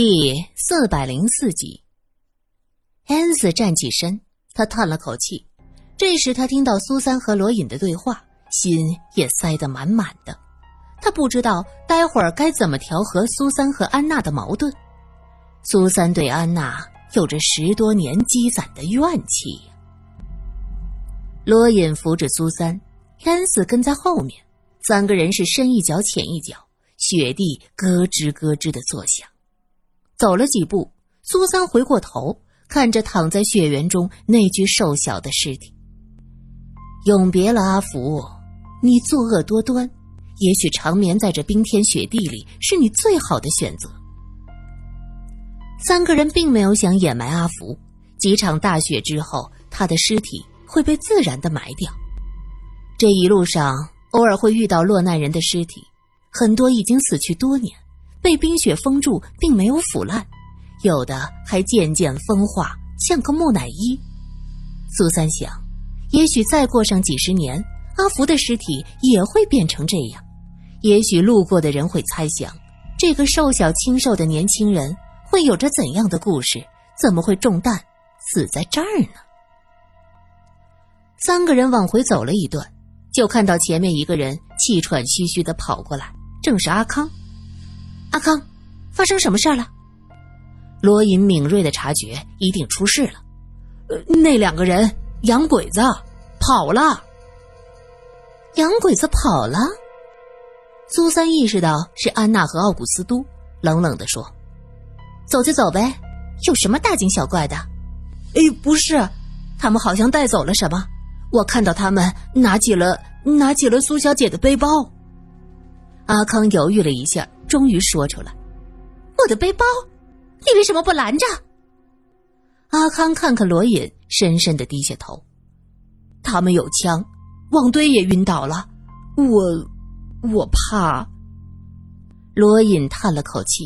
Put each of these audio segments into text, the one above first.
第四百零四集，恩斯站起身，他叹了口气。这时，他听到苏三和罗隐的对话，心也塞得满满的。他不知道待会儿该怎么调和苏三和安娜的矛盾。苏三对安娜有着十多年积攒的怨气。罗隐扶着苏三，恩斯跟在后面，三个人是深一脚浅一脚，雪地咯吱咯吱的作响。走了几步，苏三回过头，看着躺在血源中那具瘦小的尸体。永别了阿福，你作恶多端，也许长眠在这冰天雪地里是你最好的选择。三个人并没有想掩埋阿福，几场大雪之后，他的尸体会被自然的埋掉。这一路上，偶尔会遇到落难人的尸体，很多已经死去多年。被冰雪封住，并没有腐烂，有的还渐渐风化，像个木乃伊。苏三想，也许再过上几十年，阿福的尸体也会变成这样。也许路过的人会猜想，这个瘦小清瘦的年轻人会有着怎样的故事？怎么会中弹死在这儿呢？三个人往回走了一段，就看到前面一个人气喘吁吁的跑过来，正是阿康。阿康，发生什么事了？罗隐敏锐的察觉，一定出事了。那两个人洋鬼子跑了。洋鬼子跑了。苏三意识到是安娜和奥古斯都，冷冷的说：“走就走呗，有什么大惊小怪的？”哎，不是，他们好像带走了什么。我看到他们拿起了拿起了苏小姐的背包。阿康犹豫了一下。终于说出来：“我的背包，你为什么不拦着？”阿康看看罗隐，深深的低下头。他们有枪，旺堆也晕倒了。我，我怕。罗隐叹了口气，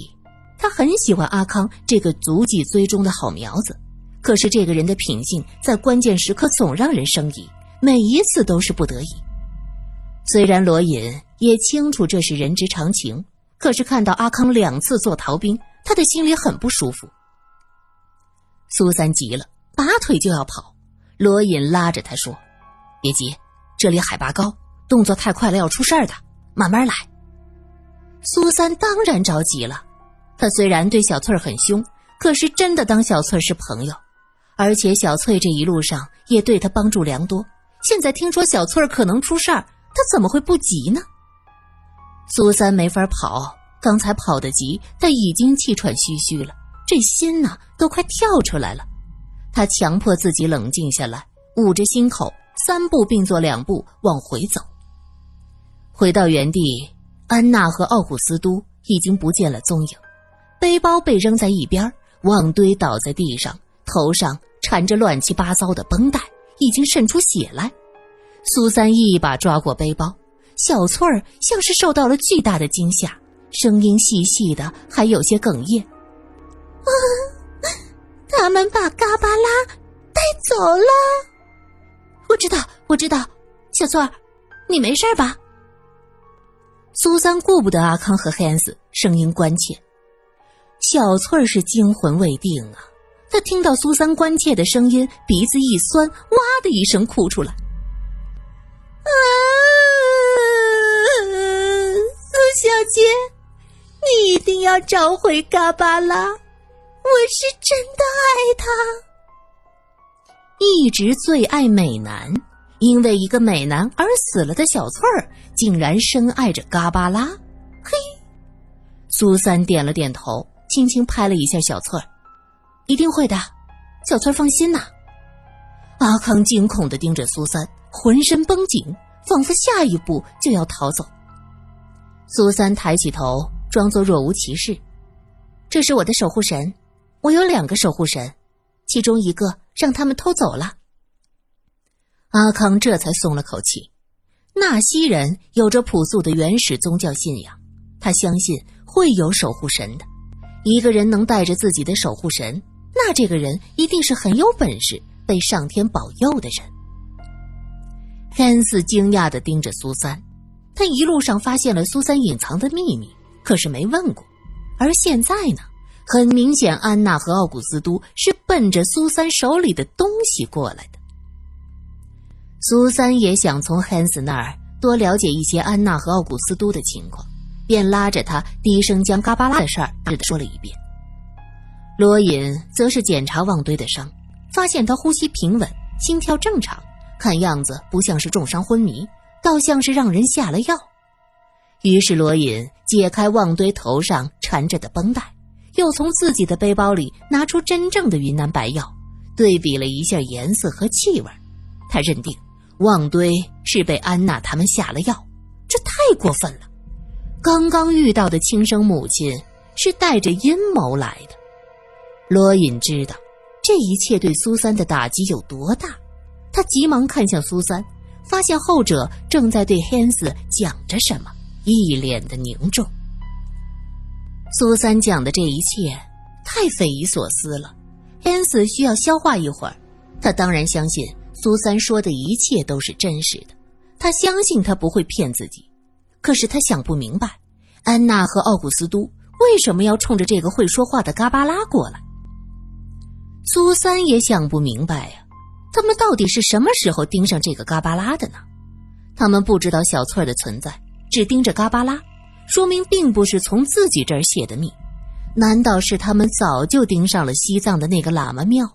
他很喜欢阿康这个足迹追踪的好苗子，可是这个人的品性在关键时刻总让人生疑，每一次都是不得已。虽然罗隐也清楚这是人之常情。可是看到阿康两次做逃兵，他的心里很不舒服。苏三急了，拔腿就要跑，罗隐拉着他说：“别急，这里海拔高，动作太快了要出事儿的，慢慢来。”苏三当然着急了，他虽然对小翠很凶，可是真的当小翠是朋友，而且小翠这一路上也对他帮助良多。现在听说小翠可能出事儿，他怎么会不急呢？苏三没法跑，刚才跑得急，但已经气喘吁吁了，这心呐都快跳出来了。他强迫自己冷静下来，捂着心口，三步并作两步往回走。回到原地，安娜和奥古斯都已经不见了踪影，背包被扔在一边，旺堆倒在地上，头上缠着乱七八糟的绷带，已经渗出血来。苏三一把抓过背包。小翠儿像是受到了巨大的惊吓，声音细细的，还有些哽咽。啊，他们把嘎巴拉带走了。我知道，我知道，小翠儿，你没事吧？苏三顾不得阿康和黑安斯，声音关切。小翠儿是惊魂未定啊，她听到苏三关切的声音，鼻子一酸，哇的一声哭出来。姐，你一定要找回嘎巴拉，我是真的爱他。一直最爱美男，因为一个美男而死了的小翠儿，竟然深爱着嘎巴拉。嘿，苏三点了点头，轻轻拍了一下小翠儿：“一定会的，小翠儿放心呐。”阿康惊恐的盯着苏三，浑身绷紧，仿佛下一步就要逃走。苏三抬起头，装作若无其事。这是我的守护神，我有两个守护神，其中一个让他们偷走了。阿康这才松了口气。纳西人有着朴素的原始宗教信仰，他相信会有守护神的。一个人能带着自己的守护神，那这个人一定是很有本事、被上天保佑的人。汉斯惊讶的盯着苏三。他一路上发现了苏三隐藏的秘密，可是没问过。而现在呢，很明显，安娜和奥古斯都是奔着苏三手里的东西过来的。苏三也想从汉斯那儿多了解一些安娜和奥古斯都的情况，便拉着他低声将嘎巴拉的事儿说了一遍。罗隐则是检查旺堆的伤，发现他呼吸平稳，心跳正常，看样子不像是重伤昏迷，倒像是让人下了药。于是罗隐解开旺堆头上缠着的绷带，又从自己的背包里拿出真正的云南白药，对比了一下颜色和气味，他认定。旺堆是被安娜他们下了药，这太过分了。刚刚遇到的亲生母亲是带着阴谋来的。罗隐知道这一切对苏三的打击有多大，他急忙看向苏三，发现后者正在对汉斯讲着什么，一脸的凝重。苏三讲的这一切太匪夷所思了，汉斯需要消化一会儿。他当然相信。苏三说的一切都是真实的，他相信他不会骗自己。可是他想不明白，安娜和奥古斯都为什么要冲着这个会说话的嘎巴拉过来。苏三也想不明白呀，他们到底是什么时候盯上这个嘎巴拉的呢？他们不知道小翠儿的存在，只盯着嘎巴拉，说明并不是从自己这儿泄的密。难道是他们早就盯上了西藏的那个喇嘛庙？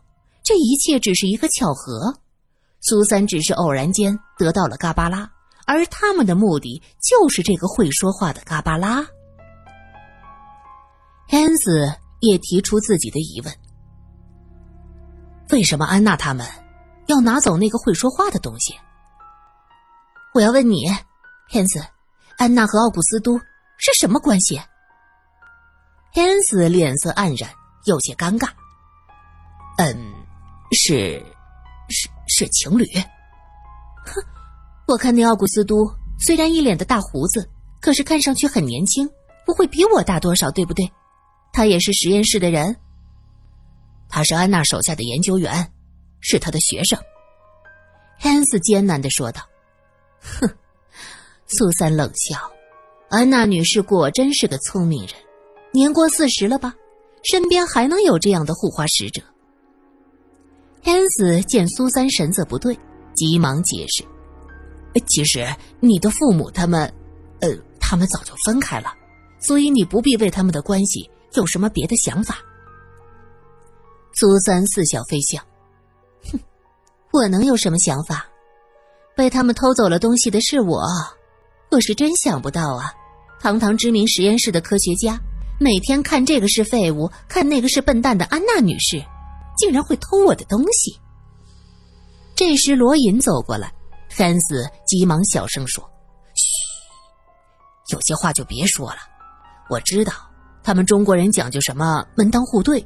这一切只是一个巧合？苏三只是偶然间得到了嘎巴拉，而他们的目的就是这个会说话的嘎巴拉。汉斯也提出自己的疑问：为什么安娜他们要拿走那个会说话的东西？我要问你，汉斯，安娜和奥古斯都是什么关系？汉斯脸色黯然，有些尴尬。嗯，是。是是情侣，哼！我看那奥古斯都虽然一脸的大胡子，可是看上去很年轻，不会比我大多少，对不对？他也是实验室的人，他是安娜手下的研究员，是他的学生。汉斯艰难的说道：“哼！”苏三冷笑：“安娜女士果真是个聪明人，年过四十了吧？身边还能有这样的护花使者？”天子见苏三神色不对，急忙解释：“其实你的父母他们，呃，他们早就分开了，所以你不必为他们的关系有什么别的想法。”苏三似笑非笑：“哼，我能有什么想法？被他们偷走了东西的是我，我是真想不到啊！堂堂知名实验室的科学家，每天看这个是废物，看那个是笨蛋的安娜女士。”竟然会偷我的东西！这时罗隐走过来，汉斯急忙小声说：“嘘，有些话就别说了。我知道他们中国人讲究什么门当户对，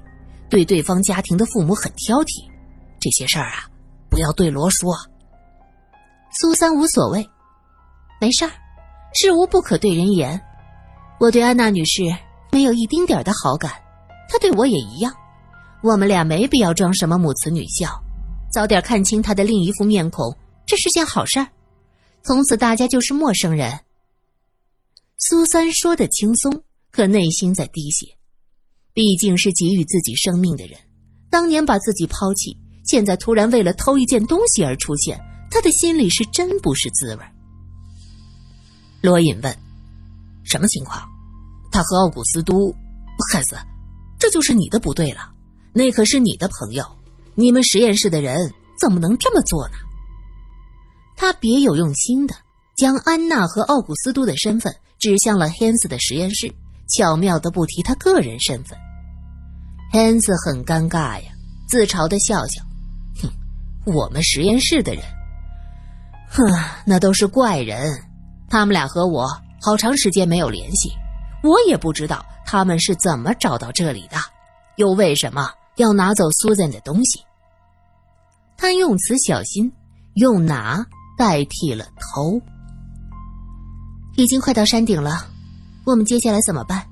对对方家庭的父母很挑剔。这些事儿啊，不要对罗说。”苏三无所谓，没事儿，事无不可对人言。我对安娜女士没有一丁点的好感，她对我也一样。我们俩没必要装什么母慈女孝，早点看清她的另一副面孔，这是件好事儿。从此大家就是陌生人。苏三说的轻松，可内心在滴血。毕竟是给予自己生命的人，当年把自己抛弃，现在突然为了偷一件东西而出现，他的心里是真不是滋味。罗隐问：“什么情况？他和奥古斯都，汉斯，这就是你的不对了。”那可是你的朋友，你们实验室的人怎么能这么做呢？他别有用心的将安娜和奥古斯都的身份指向了汉斯的实验室，巧妙的不提他个人身份。汉斯很尴尬呀，自嘲的笑笑，我们实验室的人，哼，那都是怪人，他们俩和我好长时间没有联系，我也不知道他们是怎么找到这里的，又为什么。要拿走苏珊的东西，他用词小心，用“拿”代替了“偷”。已经快到山顶了，我们接下来怎么办？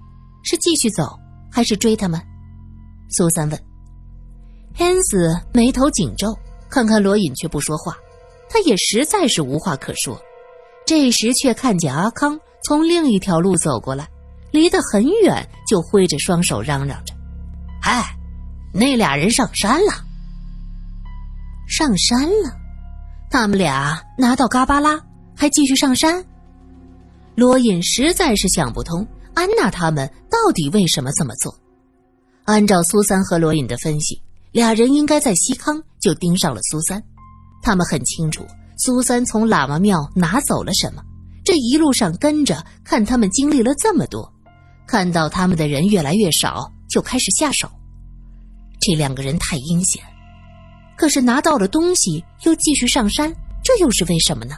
是继续走，还是追他们？苏三问。汉斯眉头紧皱，看看罗隐却不说话，他也实在是无话可说。这时却看见阿康从另一条路走过来，离得很远，就挥着双手嚷嚷着。哎，那俩人上山了。上山了？他们俩拿到嘎巴拉，还继续上山？罗隐实在是想不通，安娜他们到底为什么这么做？按照苏三和罗隐的分析，俩人应该在西康就盯上了苏三。他们很清楚，苏三从喇嘛庙拿走了什么。这一路上跟着看他们经历了这么多，看到他们的人越来越少，就开始下手。这两个人太阴险，可是拿到了东西又继续上山，这又是为什么呢？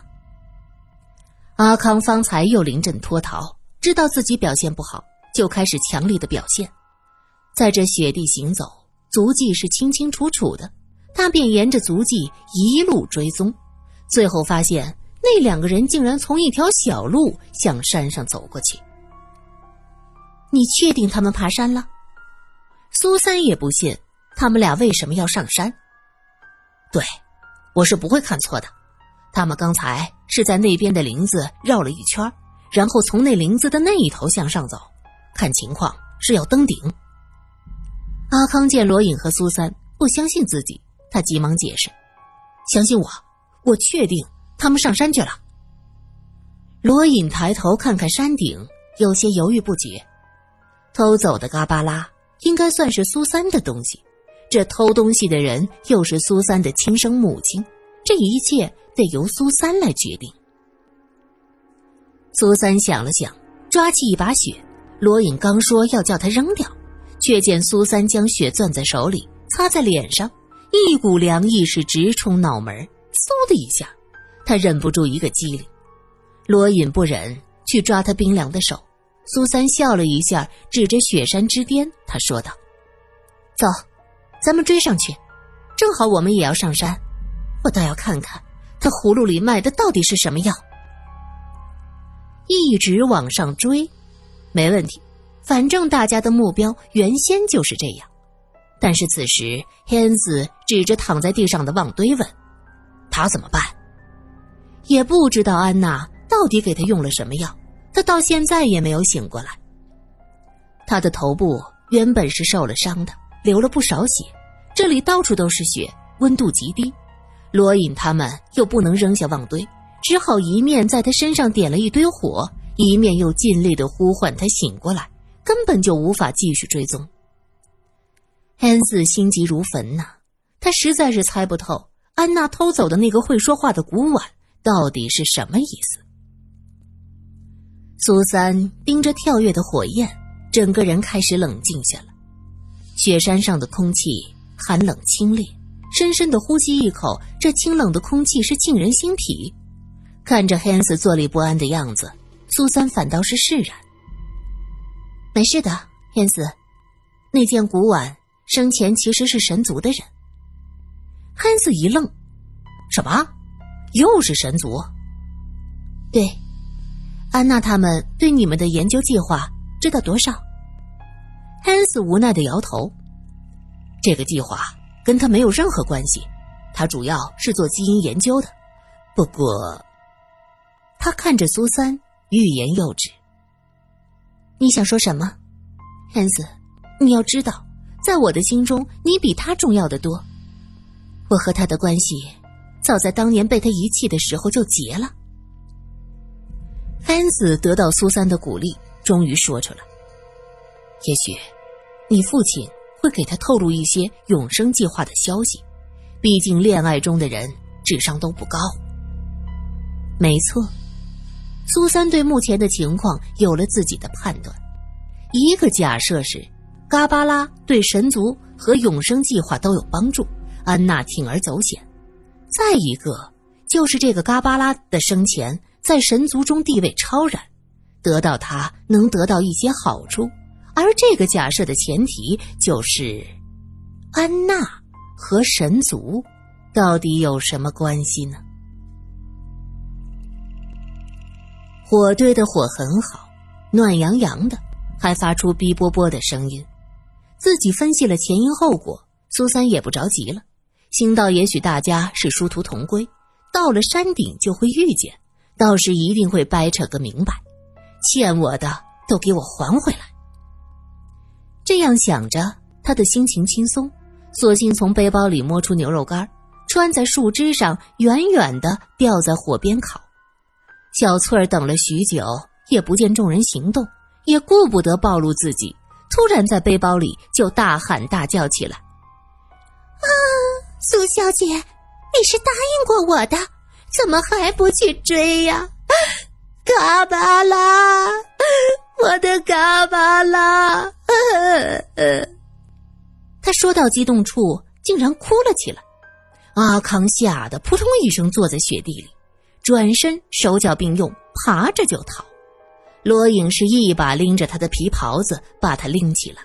阿康方才又临阵脱逃，知道自己表现不好，就开始强力的表现。在这雪地行走，足迹是清清楚楚的。他便沿着足迹一路追踪，最后发现那两个人竟然从一条小路向山上走过去。你确定他们爬山了？苏三也不信，他们俩为什么要上山？对，我是不会看错的。他们刚才是在那边的林子绕了一圈，然后从那林子的那一头向上走，看情况是要登顶。阿康见罗隐和苏三不相信自己，他急忙解释：“相信我，我确定他们上山去了。”罗隐抬头看看山顶，有些犹豫不决。偷走的嘎巴拉应该算是苏三的东西，这偷东西的人又是苏三的亲生母亲，这一切得由苏三来决定。苏三想了想，抓起一把雪，罗隐刚说要叫他扔掉。却见苏三将雪攥在手里，擦在脸上，一股凉意是直冲脑门嗖的一下，他忍不住一个机灵。罗隐不忍去抓他冰凉的手，苏三笑了一下，指着雪山之巅，他说道：“走，咱们追上去，正好我们也要上山，我倒要看看他葫芦里卖的到底是什么药。一直往上追，没问题。”反正大家的目标原先就是这样，但是此时黑子指着躺在地上的旺堆问：“他怎么办？”也不知道安娜到底给他用了什么药，他到现在也没有醒过来。他的头部原本是受了伤的，流了不少血，这里到处都是血，温度极低。罗隐他们又不能扔下旺堆，只好一面在他身上点了一堆火，一面又尽力的呼唤他醒过来。根本就无法继续追踪。安子心急如焚呐，他实在是猜不透安娜偷走的那个会说话的古碗到底是什么意思。苏三盯着跳跃的火焰，整个人开始冷静下来。雪山上的空气寒冷清冽，深深的呼吸一口，这清冷的空气是沁人心脾。看着黑子坐立不安的样子，苏三反倒是释然。没事的，天子，那件古碗生前其实是神族的人。汉斯一愣：“什么？又是神族？”“对，安娜他们对你们的研究计划知道多少？”汉斯无奈的摇头：“这个计划跟他没有任何关系，他主要是做基因研究的。不过，他看着苏三，欲言又止。”你想说什么，汉斯？你要知道，在我的心中，你比他重要的多。我和他的关系，早在当年被他遗弃的时候就结了。安子得到苏三的鼓励，终于说出来：“也许，你父亲会给他透露一些永生计划的消息。毕竟，恋爱中的人智商都不高。”没错。苏三对目前的情况有了自己的判断。一个假设是，嘎巴拉对神族和永生计划都有帮助，安娜铤而走险；再一个就是这个嘎巴拉的生前在神族中地位超然，得到他能得到一些好处。而这个假设的前提就是，安娜和神族到底有什么关系呢？火堆的火很好，暖洋洋的，还发出哔啵啵的声音。自己分析了前因后果，苏三也不着急了，心道也许大家是殊途同归，到了山顶就会遇见，到时一定会掰扯个明白，欠我的都给我还回来。这样想着，他的心情轻松，索性从背包里摸出牛肉干，穿在树枝上，远远的吊在火边烤。小翠儿等了许久，也不见众人行动，也顾不得暴露自己，突然在背包里就大喊大叫起来：“啊，苏小姐，你是答应过我的，怎么还不去追呀？嘎巴拉，我的嘎巴拉！”他说到激动处，竟然哭了起来。阿康吓得扑通一声坐在雪地里。转身，手脚并用，爬着就逃。罗颖是一把拎着他的皮袍子，把他拎起来。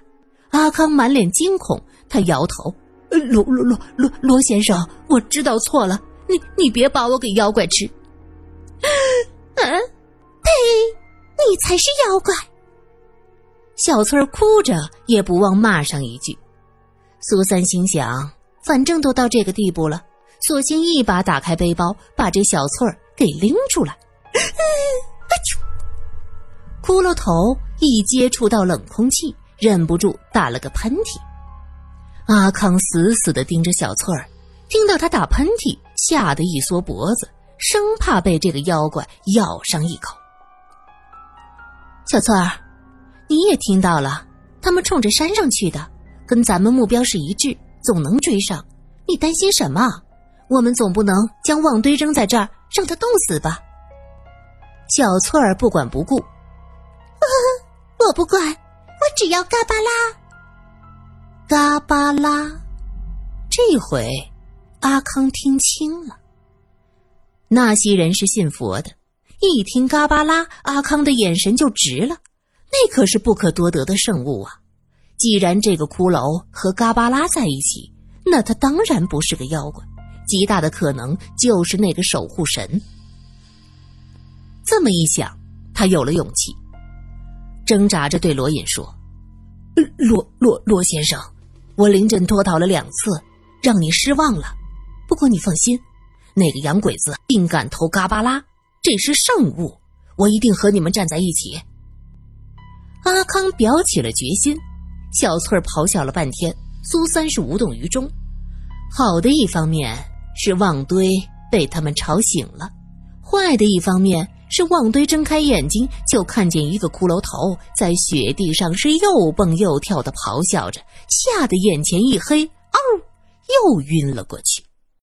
阿康满脸惊恐，他摇头：“罗罗罗罗罗先生，我知道错了，你你别把我给妖怪吃。”“嗯，呸！你才是妖怪！”小翠儿哭着也不忘骂上一句。苏三心想，反正都到这个地步了，索性一把打开背包，把这小翠儿。给拎出来，骷髅头一接触到冷空气，忍不住打了个喷嚏。阿康死死的盯着小翠儿，听到他打喷嚏，吓得一缩脖子，生怕被这个妖怪咬上一口。小翠儿，你也听到了，他们冲着山上去的，跟咱们目标是一致，总能追上。你担心什么？我们总不能将旺堆扔在这儿。让他冻死吧！小翠儿不管不顾，呵 呵我不管，我只要嘎巴拉，嘎巴拉。这回阿康听清了，那些人是信佛的，一听嘎巴拉，阿康的眼神就直了。那可是不可多得的圣物啊！既然这个骷髅和嘎巴拉在一起，那他当然不是个妖怪。极大的可能就是那个守护神。这么一想，他有了勇气，挣扎着对罗隐说：“罗罗罗先生，我临阵脱逃了两次，让你失望了。不过你放心，那个洋鬼子定敢偷嘎巴拉，这是圣物，我一定和你们站在一起。”阿康表起了决心，小翠儿咆哮了半天，苏三是无动于衷。好的一方面。是旺堆被他们吵醒了，坏的一方面是旺堆睁开眼睛就看见一个骷髅头在雪地上是又蹦又跳的咆哮着，吓得眼前一黑，嗷，又晕了过去。